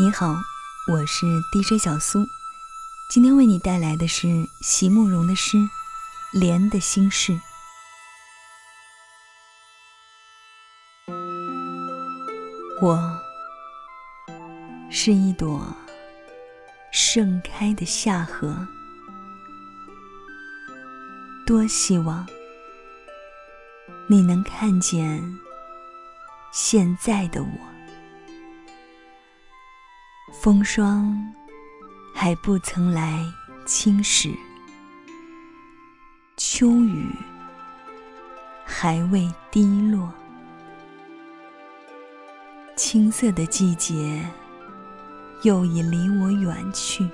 你好，我是 DJ 小苏，今天为你带来的是席慕容的诗《莲的心事》。我是一朵盛开的夏荷，多希望你能看见现在的我。风霜还不曾来侵蚀，秋雨还未滴落。青涩的季节又已离我远去，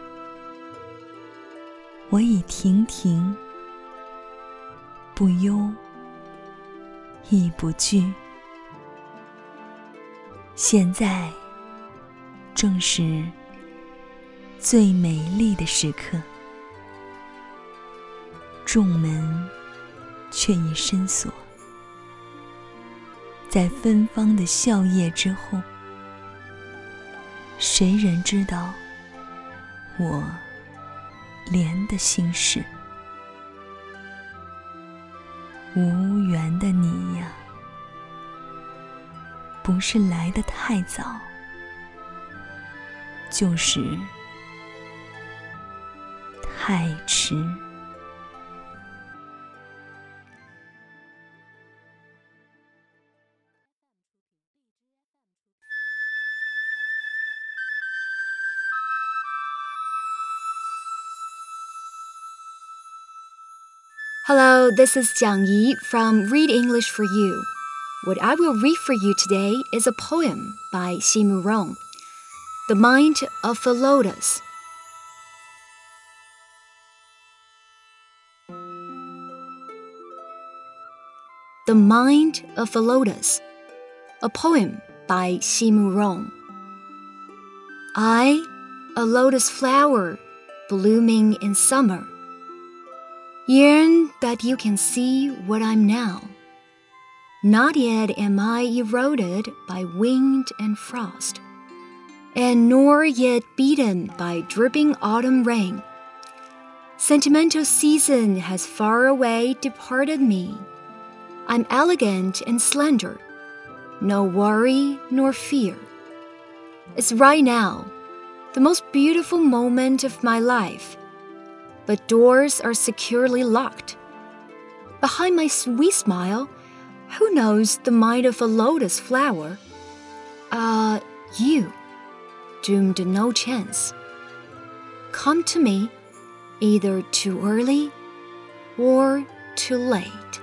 我已亭亭，不忧亦不惧。现在正是最美丽的时刻，众门却已深锁。在芬芳的笑靥之后，谁人知道我莲的心事？无缘的你呀，不是来得太早，就是太迟。Hello, this is Jiang Yi from Read English for You. What I will read for you today is a poem by Xi Rong, the Mind of the Lotus. The Mind of the Lotus, a poem by Xi Murong. I, a lotus flower blooming in summer Yearn that you can see what I'm now. Not yet am I eroded by wind and frost, and nor yet beaten by dripping autumn rain. Sentimental season has far away departed me. I'm elegant and slender, no worry nor fear. It's right now, the most beautiful moment of my life but doors are securely locked. Behind my sweet smile, who knows the mind of a lotus flower? Ah, uh, you, doomed no chance. Come to me either too early or too late.